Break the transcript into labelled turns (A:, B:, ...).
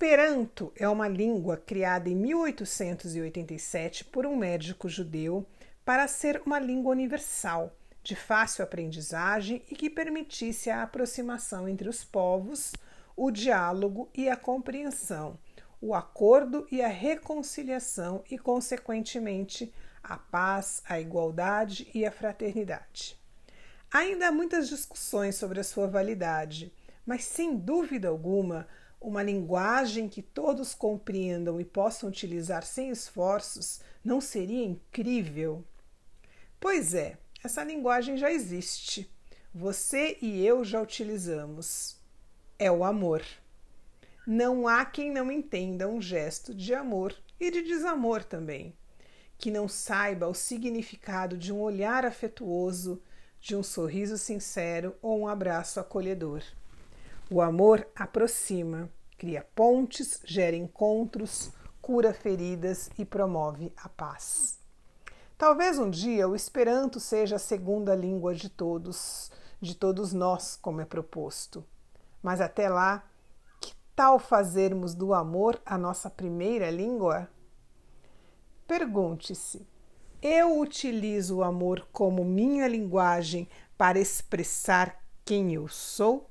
A: Esperanto é uma língua criada em 1887 por um médico judeu para ser uma língua universal, de fácil aprendizagem e que permitisse a aproximação entre os povos, o diálogo e a compreensão, o acordo e a reconciliação e, consequentemente, a paz, a igualdade e a fraternidade. Ainda há muitas discussões sobre a sua validade, mas sem dúvida alguma, uma linguagem que todos compreendam e possam utilizar sem esforços não seria incrível? Pois é, essa linguagem já existe. Você e eu já utilizamos. É o amor. Não há quem não entenda um gesto de amor e de desamor também, que não saiba o significado de um olhar afetuoso, de um sorriso sincero ou um abraço acolhedor. O amor aproxima, cria pontes, gera encontros, cura feridas e promove a paz. Talvez um dia o Esperanto seja a segunda língua de todos, de todos nós, como é proposto. Mas até lá, que tal fazermos do amor a nossa primeira língua? Pergunte-se: eu utilizo o amor como minha linguagem para expressar quem eu sou?